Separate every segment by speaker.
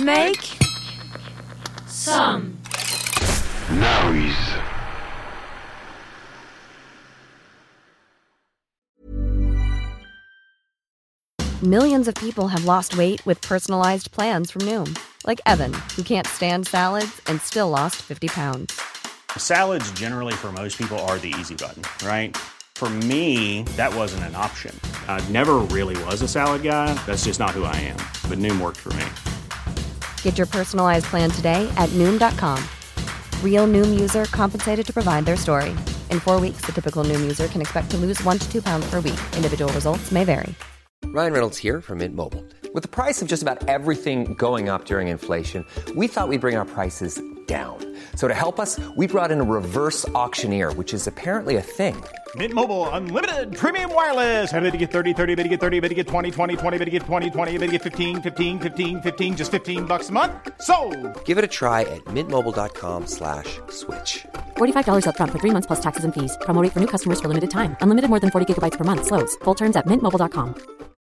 Speaker 1: Make some
Speaker 2: noise.
Speaker 3: Millions of people have lost weight with personalized plans from Noom, like Evan, who can't stand salads and still lost 50 pounds.
Speaker 4: Salads, generally, for most people, are the easy button, right? For me, that wasn't an option. I never really was a salad guy. That's just not who I am. But Noom worked for me.
Speaker 3: Get your personalized plan today at Noom.com. Real Noom user compensated to provide their story. In four weeks, the typical Noom user can expect to lose one to two pounds per week. Individual results may vary.
Speaker 5: Ryan Reynolds here from Mint Mobile. With the price of just about everything going up during inflation, we thought we'd bring our prices down. So to help us, we brought in a reverse auctioneer, which is apparently a thing.
Speaker 4: Mint Mobile unlimited premium wireless. Ready to get 30, 30, bit to get 30, bit to get 20, 20, 20, bit to get 20, 20, bit to get 15, 15, 15, 15 just 15 bucks a month. So,
Speaker 5: Give it a try at mintmobile.com slash switch.
Speaker 6: $45 upfront for 3 months plus taxes and fees. Promo rate for new customers for limited time. Unlimited more than 40 gigabytes per month slows. Full terms at mintmobile.com.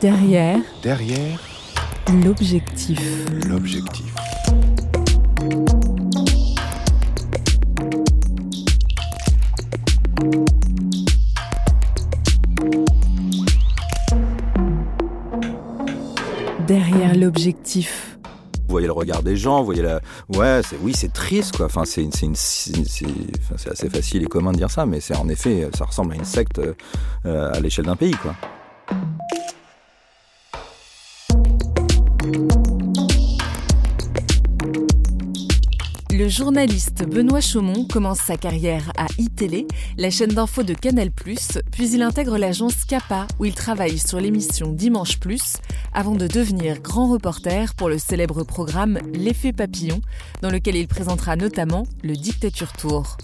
Speaker 7: Derrière
Speaker 2: Derrière
Speaker 7: l'objectif.
Speaker 2: l'objectif.
Speaker 7: Derrière l'objectif.
Speaker 8: Vous voyez le regard des gens, vous voyez la. Ouais, c'est oui, c'est triste quoi. Enfin, c'est une, c'est une, c'est c'est- enfin, c'est assez facile et commun de dire ça, mais c'est en effet, ça ressemble à une secte euh, à l'échelle d'un pays quoi.
Speaker 7: Le journaliste Benoît Chaumont commence sa carrière à iTélé, la chaîne d'info de Canal+, puis il intègre l'agence Kappa où il travaille sur l'émission Dimanche Plus avant de devenir grand reporter pour le célèbre programme L'effet papillon dans lequel il présentera notamment le Dictature Tour.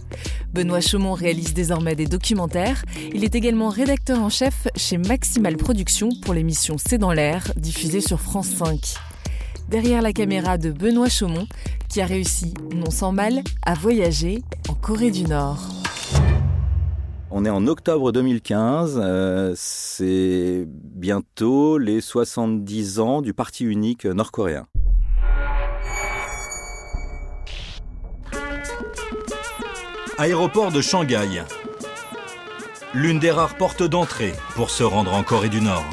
Speaker 7: Benoît Chaumont réalise désormais des documentaires, il est également rédacteur en chef chez Maximal Productions pour l'émission C'est dans l'air diffusée sur France 5 derrière la caméra de Benoît Chaumont, qui a réussi, non sans mal, à voyager en Corée du Nord.
Speaker 8: On est en octobre 2015, euh, c'est bientôt les 70 ans du parti unique nord-coréen.
Speaker 9: Aéroport de Shanghai. L'une des rares portes d'entrée pour se rendre en Corée du Nord.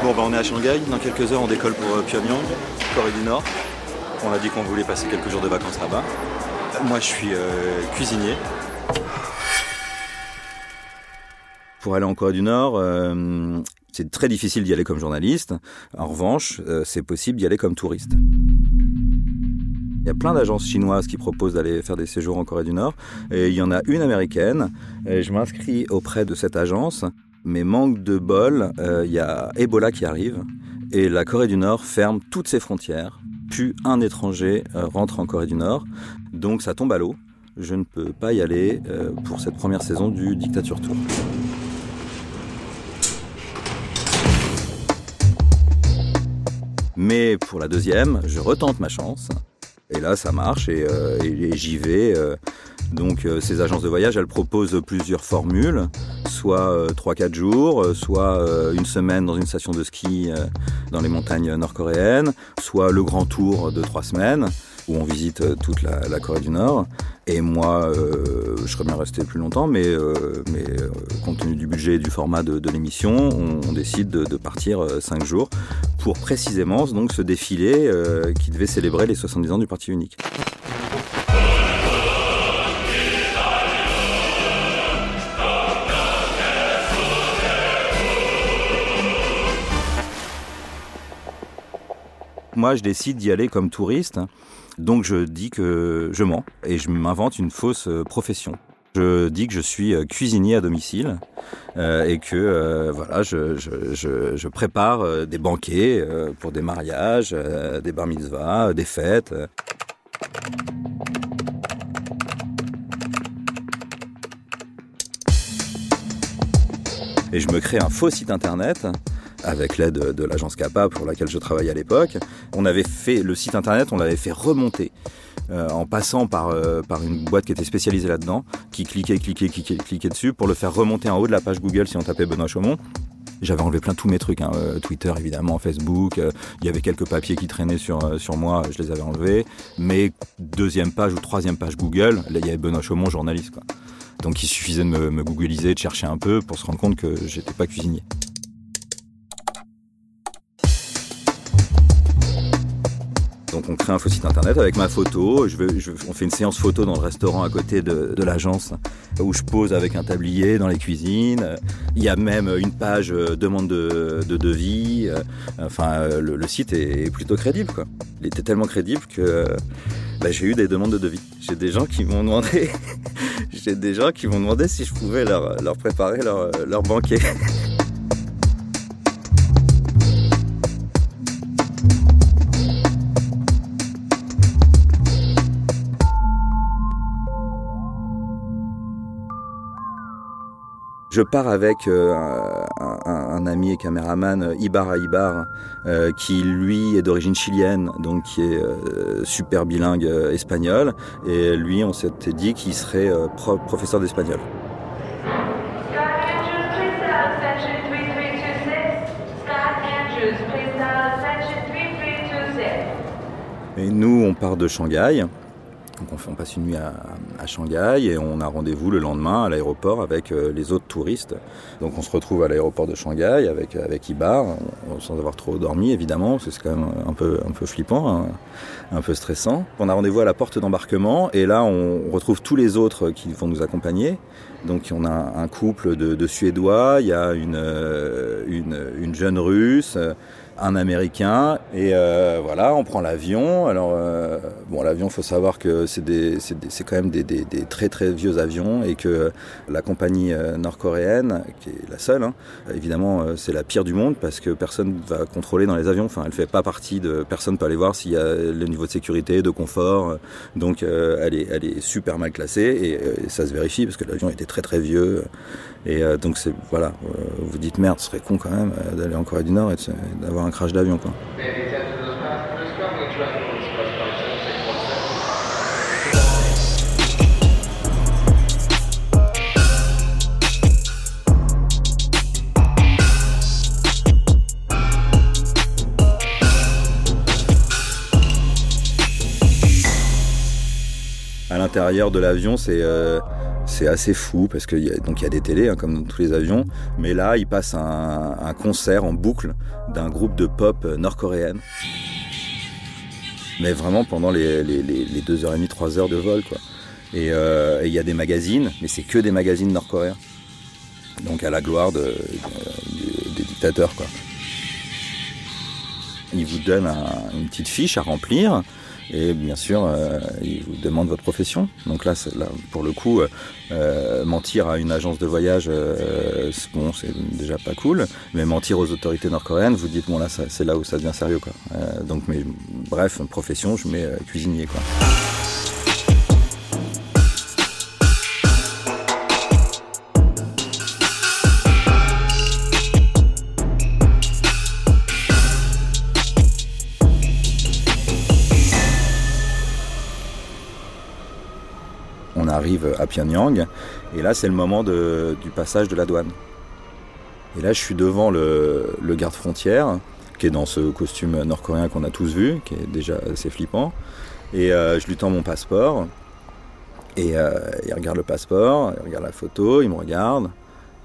Speaker 8: Bon, bah, on est à Shanghai. Dans quelques heures, on décolle pour euh, Pyongyang, Corée du Nord. On a dit qu'on voulait passer quelques jours de vacances là-bas. Moi, je suis euh, cuisinier. Pour aller en Corée du Nord, euh, c'est très difficile d'y aller comme journaliste. En revanche, euh, c'est possible d'y aller comme touriste. Il y a plein d'agences chinoises qui proposent d'aller faire des séjours en Corée du Nord. Et il y en a une américaine. Je m'inscris auprès de cette agence. Mais manque de bol, euh, il y a Ebola qui arrive. Et la Corée du Nord ferme toutes ses frontières. Plus un étranger euh, rentre en Corée du Nord. Donc ça tombe à l'eau. Je ne peux pas y aller euh, pour cette première saison du Dictature Tour. Mais pour la deuxième, je retente ma chance. Et là, ça marche et, euh, et- j'y vais. euh. Donc, euh, ces agences de voyage, elles proposent plusieurs formules, soit euh, 3-4 jours, euh, soit euh, une semaine dans une station de ski euh, dans les montagnes nord-coréennes, soit le grand tour de 3 semaines où on visite euh, toute la, Corée du Nord. Et moi, euh, je serais bien resté plus longtemps, mais, euh, compte tenu du budget et du format de, l'émission, on, décide de, partir 5 jours pour précisément donc ce défilé qui devait célébrer les 70 ans du Parti unique. Moi, je décide d'y aller comme touriste, donc je dis que je mens et je m'invente une fausse euh, profession. Je dis que je suis euh, cuisinier à domicile euh, et que voilà, je, je, je, je prépare des banquets pour des mariages, des bar mitzvahs, des fêtes. Et je me crée un faux site internet avec l'aide de l'agence Kappa pour laquelle je travaillais à l'époque. On avait fait le site internet, on l'avait fait remonter euh, en passant par, euh, par une boîte qui était spécialisée là-dedans, qui cliquait, cliquait, cliquait, cliquait dessus pour le faire remonter en haut de la page Google si on tapait Benoît Chaumont. J'avais enlevé plein tous mes trucs, hein, euh, Twitter évidemment, Facebook. Il y avait quelques papiers qui traînaient sur sur moi, je les avais enlevés. Mais deuxième page ou troisième page Google, là il y avait Benoît Chaumont, journaliste. Donc il suffisait de me, me googliser, de chercher un peu pour se rendre compte que j'étais pas cuisinier. Donc on crée un faux site internet avec ma photo. On fait une séance photo dans le restaurant à côté de, l'agence où je pose avec un tablier dans les cuisines. Il y a même une page euh, demande de, de devis. Euh, Enfin, euh, le, site est plutôt crédible. Il était tellement crédible que bah, j'ai eu des demandes de devis. J'ai des gens qui m'ont demandé, si je pouvais leur, préparer leur banquet. Je pars avec euh, un, ami et caméraman, euh, Ibar Ibar, euh, qui lui est d'origine chilienne, donc qui est super bilingue espagnol. Et lui, on s'était dit qu'il serait pro- professeur d'espagnol.
Speaker 1: Scott Andrews, please dial extension 3326. Scott Andrews, please dial extension 3326.
Speaker 8: Et nous, on part de Shanghai. Donc on, passe une nuit à, Shanghai et on a rendez-vous le lendemain à l'aéroport avec euh, les autres touristes. Donc on se retrouve à l'aéroport de Shanghai avec, avec Ibar, on- sans avoir trop dormi évidemment, c'est quand même un peu, un peu flippant, hein, un peu stressant. On a rendez-vous à la porte d'embarquement et là on retrouve tous les autres qui vont nous accompagner. Donc on a un couple de, Suédois, il y a une, euh, une, une jeune Russe, euh, un Américain, et euh, voilà, on prend l'avion. Alors euh, bon, l'avion, faut savoir que c'est quand même des, des- des très très vieux avions et que la compagnie euh, nord-coréenne, qui est la seule, hein, évidemment, euh, c'est la pire du monde parce que personne va contrôler dans les avions. Enfin, elle fait pas partie de, personne peut aller voir s'il y a le niveau de sécurité, de confort. Donc, euh, elle est, elle est super mal classée et, euh, ça se vérifie parce que l'avion était très très vieux. Et euh, donc c'est voilà, euh, vous dites merde, ce serait con quand même euh, d'aller en Corée du Nord et d'avoir un crash d'avion quoi. L'intérieur de l'avion, c'est euh, c'est assez fou parce qu'il y donc il y a des télés hein, comme dans tous les avions, mais là il passe un, concert en boucle d'un groupe de pop euh, nord-coréenne. Mais vraiment pendant les, les, les, les deux heures et demie, trois heures de vol quoi. Et euh, il y a des magazines, mais c'est que des magazines nord-coréens. Donc à la gloire de, de- des dictateurs quoi. Ils vous donnent un- une petite fiche à remplir. Et bien sûr, euh, ils vous demandent votre profession. Donc là, pour le coup, euh, euh, mentir à une agence de voyage, bon, c'est déjà pas cool. Mais mentir aux autorités nord-coréennes, vous dites bon là, c'est là où ça devient sérieux quoi. Donc, mais bref, profession, je mets cuisinier quoi. À Pyongyang et là c'est le moment du passage de la douane. Et là je suis devant le, le garde-frontière qui est dans ce costume nord-coréen qu'on a tous vu, qui est déjà assez flippant. Et euh, je lui tends mon passeport et euh, il regarde le passeport, il regarde la photo, il me regarde,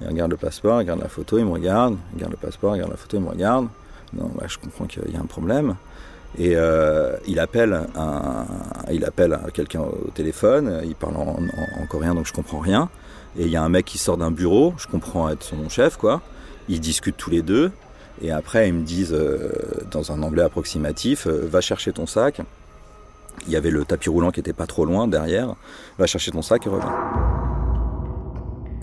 Speaker 8: il regarde le passeport, il regarde la photo, il me regarde, il regarde le passeport, il regarde la photo, il me regarde. Non, bah, je comprends qu'il y a un problème. Et euh, il appelle appelle quelqu'un au téléphone, il parle en coréen donc je comprends rien. Et il y a un mec qui sort d'un bureau, je comprends être son chef quoi. Ils discutent tous les deux et après ils me disent euh, dans un anglais approximatif, euh, va chercher ton sac. Il y avait le tapis roulant qui était pas trop loin derrière. Va chercher ton sac et reviens.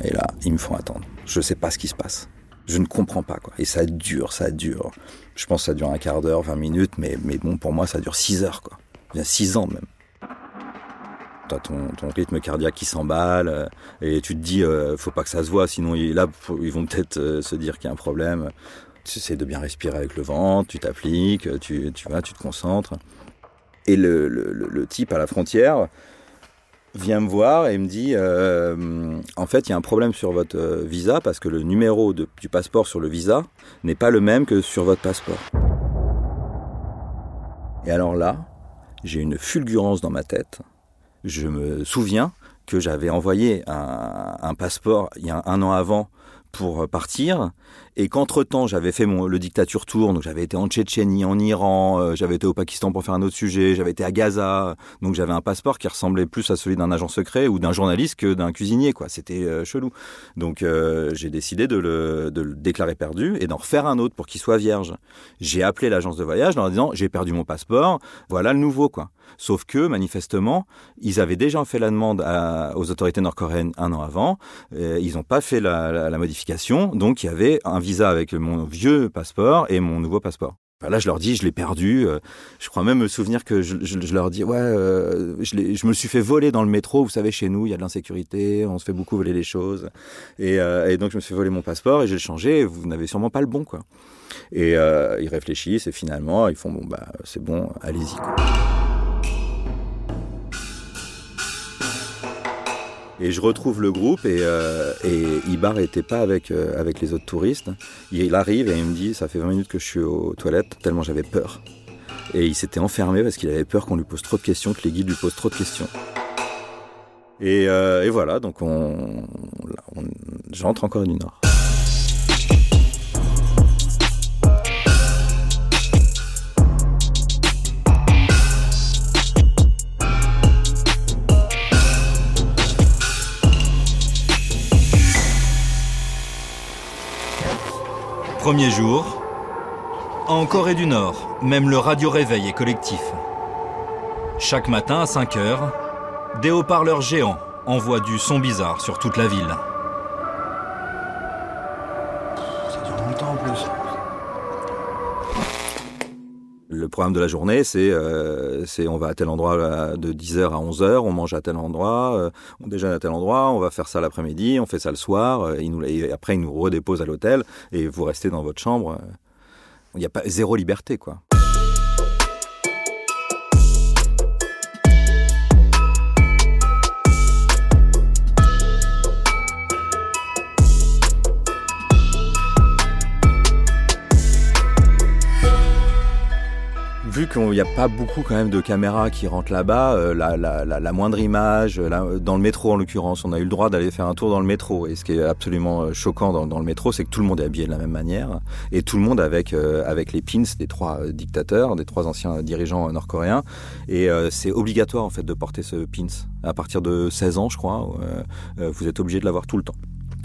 Speaker 8: Et là, ils me font attendre. Je sais pas ce qui se passe. Je ne comprends pas, quoi. Et ça dure, ça dure. Je pense que ça dure un quart d'heure, 20 minutes, mais, mais bon, pour moi, ça dure 6 heures, quoi. A 6 ans même. T'as ton, ton rythme cardiaque qui s'emballe, euh, et tu te dis, euh, faut pas que ça se voit, sinon là, ils vont peut-être euh, se dire qu'il y a un problème. Tu essaies de bien respirer avec le ventre, tu t'appliques, tu, tu vas, tu te concentres. Et le- le type à la frontière vient me voir et me dit euh, en fait il y a un problème sur votre euh, visa parce que le numéro de- du passeport sur le visa n'est pas le même que sur votre passeport. Et alors là, j'ai une fulgurance dans ma tête. Je me souviens que j'avais envoyé un, un passeport il y a un an avant pour partir et qu'entre-temps j'avais fait mon, le dictature tour, donc j'avais été en Tchétchénie, en Iran, euh, j'avais été au Pakistan pour faire un autre sujet, j'avais été à Gaza, donc j'avais un passeport qui ressemblait plus à celui d'un agent secret ou d'un journaliste que d'un cuisinier, quoi. C'était euh, chelou. Donc euh, j'ai décidé de le, de le déclarer perdu et d'en refaire un autre pour qu'il soit vierge. J'ai appelé l'agence de voyage en disant j'ai perdu mon passeport, voilà le nouveau, quoi. Sauf que, manifestement, ils avaient déjà fait la demande aux autorités nord-coréennes un an avant. Ils n'ont pas fait la, modification. Donc, il y avait un visa avec mon vieux passeport et mon nouveau passeport. Là, je leur dis, je l'ai perdu. Euh, Je crois même me souvenir que je, leur dis, ouais, euh, je, me suis fait voler dans le métro. Vous savez, chez nous, il y a de l'insécurité, on se fait beaucoup voler les choses. Et, euh, donc, je me suis voler mon passeport et j'ai changé. Vous n'avez sûrement pas le bon, quoi. Et ils réfléchissent et finalement, ils font, bon, bah, c'est bon, allez-y, Et je retrouve le groupe et, euh, Ibar n'était pas avec, euh, avec les autres touristes. Il arrive et il me dit ça fait 20 minutes que je suis aux toilettes tellement j'avais peur. Et il s'était enfermé parce qu'il avait peur qu'on lui pose trop de questions, que les guides lui posent trop de questions. Et, euh, voilà, donc on, j'entre en Corée du Nord.
Speaker 9: Premier jour. En Corée du Nord, même le radio-réveil est collectif. Chaque matin à 5 heures, des haut-parleurs géants envoient du son bizarre sur toute la ville.
Speaker 8: Le programme de la journée, c'est euh, on va à tel endroit euh, de 10h à 11h, on mange à tel endroit, euh, on déjeune à tel endroit, on va faire ça l'après-midi, on fait ça le soir, nous, et après ils nous redéposent à l'hôtel et vous restez dans votre chambre. Il n'y a pas zéro liberté quoi. Vu qu'il n'y a pas beaucoup quand même de caméras qui rentrent là-bas, euh, la, moindre image, euh, la- dans le métro en l'occurrence, on a eu le droit d'aller faire un tour dans le métro. Et ce qui est absolument euh, choquant dans, le métro, c'est que tout le monde est habillé de la même manière et tout le monde avec euh, les pins des trois euh, dictateurs, des trois anciens dirigeants euh, nord-coréens. Et euh, c'est obligatoire en fait de porter ce pins à partir de 16 ans, je crois. euh, euh, vous êtes obligé de l'avoir tout le temps.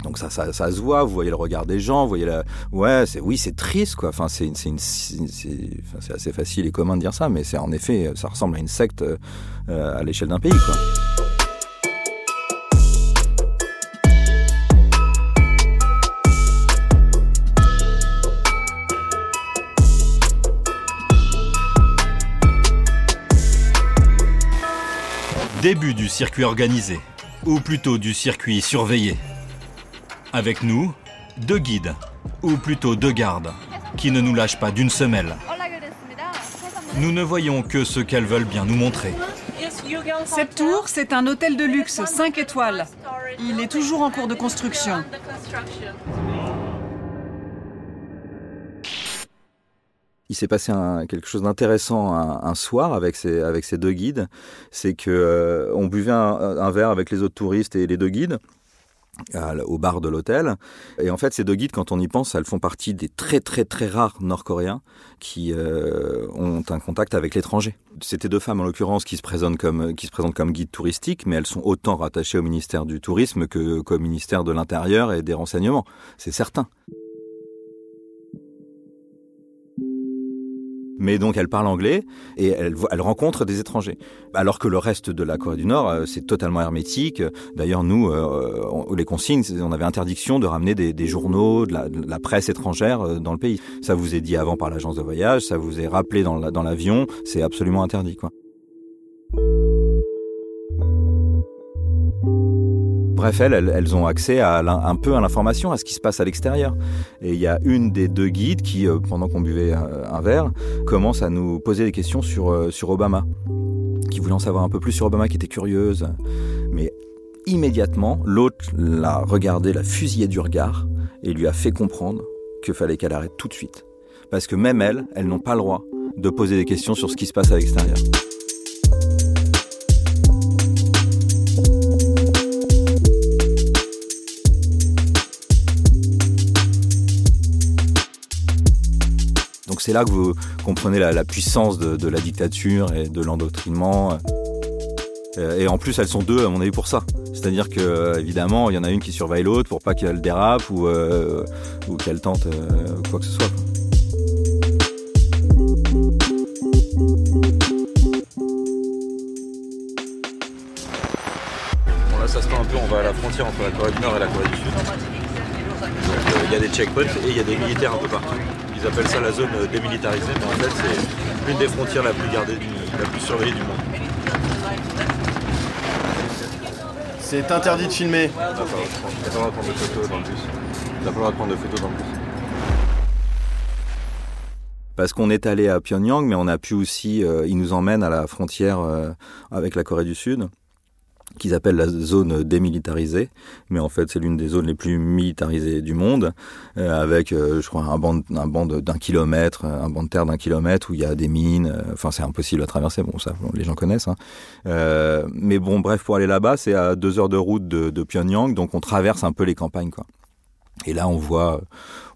Speaker 8: Donc ça, ça, se voit, vous voyez le regard des gens, vous voyez la, ouais, c'est, oui, c'est triste, quoi. Enfin, c'est, c'est assez facile et commun de dire ça, mais c'est en effet, ça ressemble à une secte euh, à l'échelle d'un pays, quoi.
Speaker 9: Début du circuit organisé, ou plutôt du circuit surveillé. Avec nous, deux guides, ou plutôt deux gardes, qui ne nous lâchent pas d'une semelle. Nous ne voyons que ce qu'elles veulent bien nous montrer.
Speaker 10: Cette tour, c'est un hôtel de luxe 5 étoiles. Il est toujours en cours de construction.
Speaker 8: Il s'est passé un- quelque chose d'intéressant un, un soir avec ces, avec ces deux guides. C'est que euh, on buvait un, un verre avec les autres touristes et les deux guides au bar de l'hôtel. Et en fait, ces deux guides, quand on y pense, elles font partie des très très très rares Nord-Coréens qui euh, ont un contact avec l'étranger. C'était deux femmes en l'occurrence qui se présentent comme guides touristiques, mais elles sont autant rattachées au ministère du tourisme que qu'au ministère de l'intérieur et des renseignements. C'est certain. Mais donc elle parle anglais et elle, rencontre des étrangers. Alors que le reste de la Corée du Nord, euh, c'est totalement hermétique. D'ailleurs, nous, euh, les consignes, on avait interdiction de ramener des, journaux, de la, presse étrangère euh, dans le pays. Ça vous est dit avant par l'agence de voyage, ça vous est rappelé dans l'avion, c'est absolument interdit. quoi. Elles, ont accès à un peu à l'information, à ce qui se passe à l'extérieur. Et il y a une des deux guides qui, euh, pendant qu'on buvait un, un verre, commence à nous poser des questions sur, euh, sur Obama, qui voulait en savoir un peu plus sur Obama, qui était curieuse. Mais immédiatement, l'autre l'a regardé, l'a fusillé du regard et lui a fait comprendre qu'il fallait qu'elle arrête tout de suite. Parce que même elles, elles n'ont pas le droit de poser des questions sur ce qui se passe à l'extérieur. C'est là que vous comprenez la, puissance de, la dictature et de l'endoctrinement. Euh, Et en plus, elles sont deux, à mon avis, pour ça. C'est-à-dire que, euh, évidemment, il y en a une qui surveille l'autre pour pas qu'elle dérape ou, euh, qu'elle tente quoi que ce soit.
Speaker 11: Bon là ça se tend un peu, on va à la frontière entre la Corée du Nord et la Corée du Sud. Il y a des checkpoints et il y a des militaires un peu partout. Ils appellent ça la zone démilitarisée, mais en fait c'est l'une des frontières la plus gardée, du- la plus surveillée du monde.
Speaker 12: C'est interdit de filmer.
Speaker 11: Pas le droit de prendre de photos dans le bus. Pas le droit de prendre de photos dans le bus.
Speaker 8: Parce qu'on est allé à Pyongyang, mais on a pu aussi, euh, ils nous emmènent à la frontière euh, avec la Corée du Sud, qu'ils appellent la zone démilitarisée, mais en fait c'est l'une des zones les plus militarisées du monde, euh, avec, euh, je crois, un banc, un banc d'un kilomètre, un banc de terre d'un kilomètre où il y a des mines. euh, Enfin, c'est impossible à traverser. Bon, ça, les gens connaissent. hein. Mais bon, bref, pour aller là-bas, c'est à deux heures de route de, de Pyongyang, donc on traverse un peu les campagnes, quoi. Et là, on voit,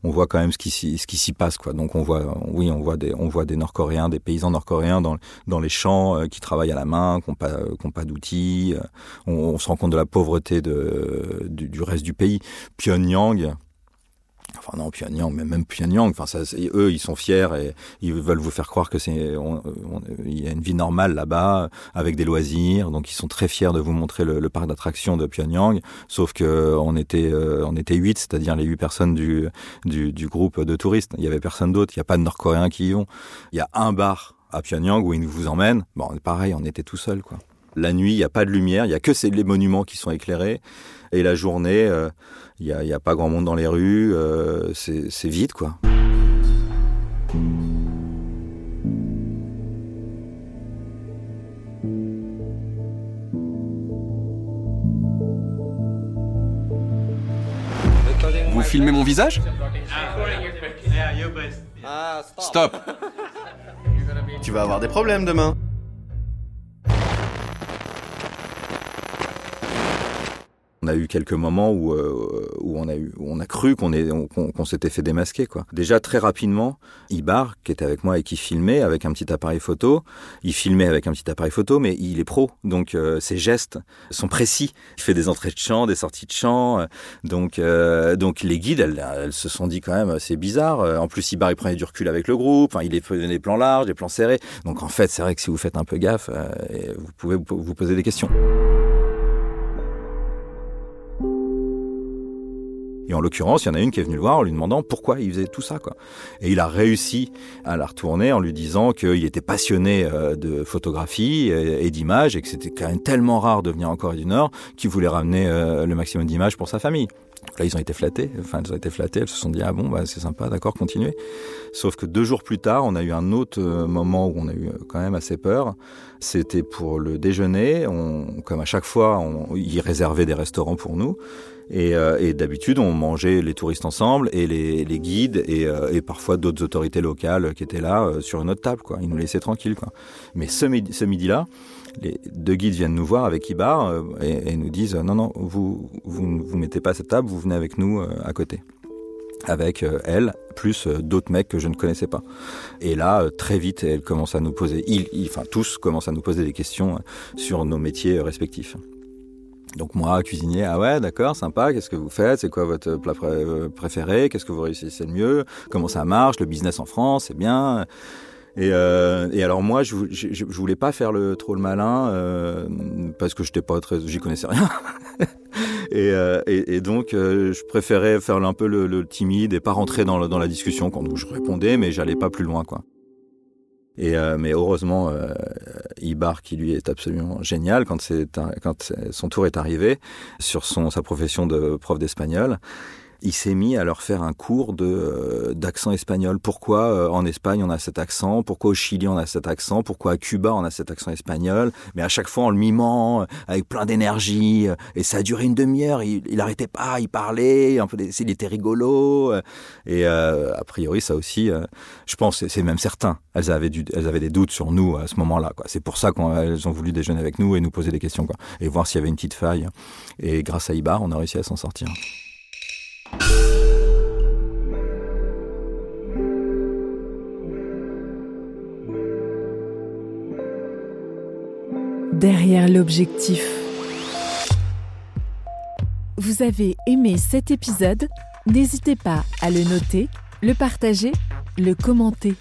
Speaker 8: on voit quand même ce qui s'y, ce qui s'y passe, quoi. Donc, on voit, oui, on voit des, on voit des Nord-Coréens, des paysans nord-coréens dans, dans les champs euh, qui travaillent à la main, qui n'ont pas, pas d'outils. euh, On, on se rend compte de la pauvreté de, du, du reste du pays. Pyongyang. Non, Pyongyang, mais même Pyongyang, enfin ça, eux, ils sont fiers et ils veulent vous faire croire que c'est, il y a une vie normale là-bas avec des loisirs, donc ils sont très fiers de vous montrer le, le parc d'attractions de Pyongyang. Sauf que on était, euh, on était huit, c'est-à-dire les huit personnes du, du, du groupe de touristes. Il y avait personne d'autre, il n'y a pas de Nord-Coréens qui y vont. Il y a un bar à Pyongyang où ils vous emmènent. Bon, pareil, on était tout seul, quoi. La nuit, il n'y a pas de lumière, il n'y a que les monuments qui sont éclairés. Et la journée, euh, il n'y a, il y a pas grand monde dans les rues, euh, c'est c'est vide, quoi.
Speaker 12: Vous filmez mon visage? Stop Tu vas avoir des problèmes demain.
Speaker 8: On a eu quelques moments où, euh, on, a cru qu'on s'était fait démasquer. Déjà très rapidement, Ibar, qui était avec moi et qui filmait avec un petit appareil photo, il filmait avec un petit appareil photo, mais il est pro, donc euh, ses gestes sont précis. Il fait des entrées de chant, des sorties de euh, donc, euh, donc les guides, elles, se sont dit quand même, c'est bizarre. En plus, Ibar, il prenait du recul avec le groupe, enfin, il est des plans larges, des plans serrés. Donc en fait, c'est vrai que si vous faites un peu gaffe, vous pouvez vous poser des questions. En l'occurrence, il y en a une qui est venue le voir en lui demandant pourquoi il faisait tout ça. Quoi. Et il a réussi à la retourner en lui disant qu'il était passionné euh, de photographie et, et d'images et que c'était quand même tellement rare de venir en Corée du Nord qu'il voulait ramener euh, le maximum d'images pour sa famille. Là, ils ont été flattés. Enfin, elles ont été flattées. Elles se sont dit ah bon, bah c'est sympa, d'accord, continuez. Sauf que deux jours plus tard, on a eu un autre euh, moment où on a eu euh, quand même assez peur. C'était pour le déjeuner. Comme à chaque fois, on, ils réservaient des restaurants pour nous. Et, euh, et d'habitude, on mangeait les touristes ensemble et les, guides et, euh, et parfois d'autres autorités locales qui étaient là euh, sur une autre table. Ils nous laissaient tranquilles. Mais ce, midi, ce midi-là, les deux guides viennent nous voir avec Ibar et, nous disent non, non, vous ne vous mettez pas à cette table, vous venez avec nous à côté. Avec elle, plus d'autres mecs que je ne connaissais pas. Et là, très vite, elle commence à nous poser, ils, enfin tous commencent à nous poser des questions sur nos métiers respectifs. Donc moi, cuisinier, ah ouais, d'accord, sympa, qu'est-ce que vous faites? C'est quoi votre plat préféré? Qu'est-ce que vous réussissez le mieux? Comment ça marche? Le business en France, c'est bien. Et, euh, et alors moi, je, je, voulais pas faire le trop le malin euh, parce que j'étais pas très, j'y connaissais rien. et, euh, et, donc, euh, je préférais faire un peu le, le timide et pas rentrer dans, dans la discussion quand je répondais, mais j'allais pas plus loin, quoi. Et euh, mais heureusement, euh, Ibar, qui lui est absolument génial, quand, quand son tour est arrivé sur son, sa profession de prof d'espagnol, il s'est mis à leur faire un cours de euh, d'accent espagnol. Pourquoi euh, en Espagne on a cet accent? Pourquoi au Chili on a cet accent? Pourquoi à Cuba on a cet accent espagnol? Mais à chaque fois en le mimant, euh, avec plein d'énergie. Et ça a duré une demi-heure. Il, il arrêtait pas, il parlait. Un peu, il était rigolo. Et a priori ça aussi, je pense, c'est- même certain. Elles avaient elles avaient des doutes sur nous à ce moment-là. C'est pour ça qu'elles ont voulu déjeuner avec nous et nous poser des questions. Et voir s'il y avait une petite faille. Et grâce à Ibar, on a réussi à s'en sortir.
Speaker 7: Derrière l'objectif. Vous avez aimé cet épisode? N'hésitez pas à le noter, le partager, le commenter.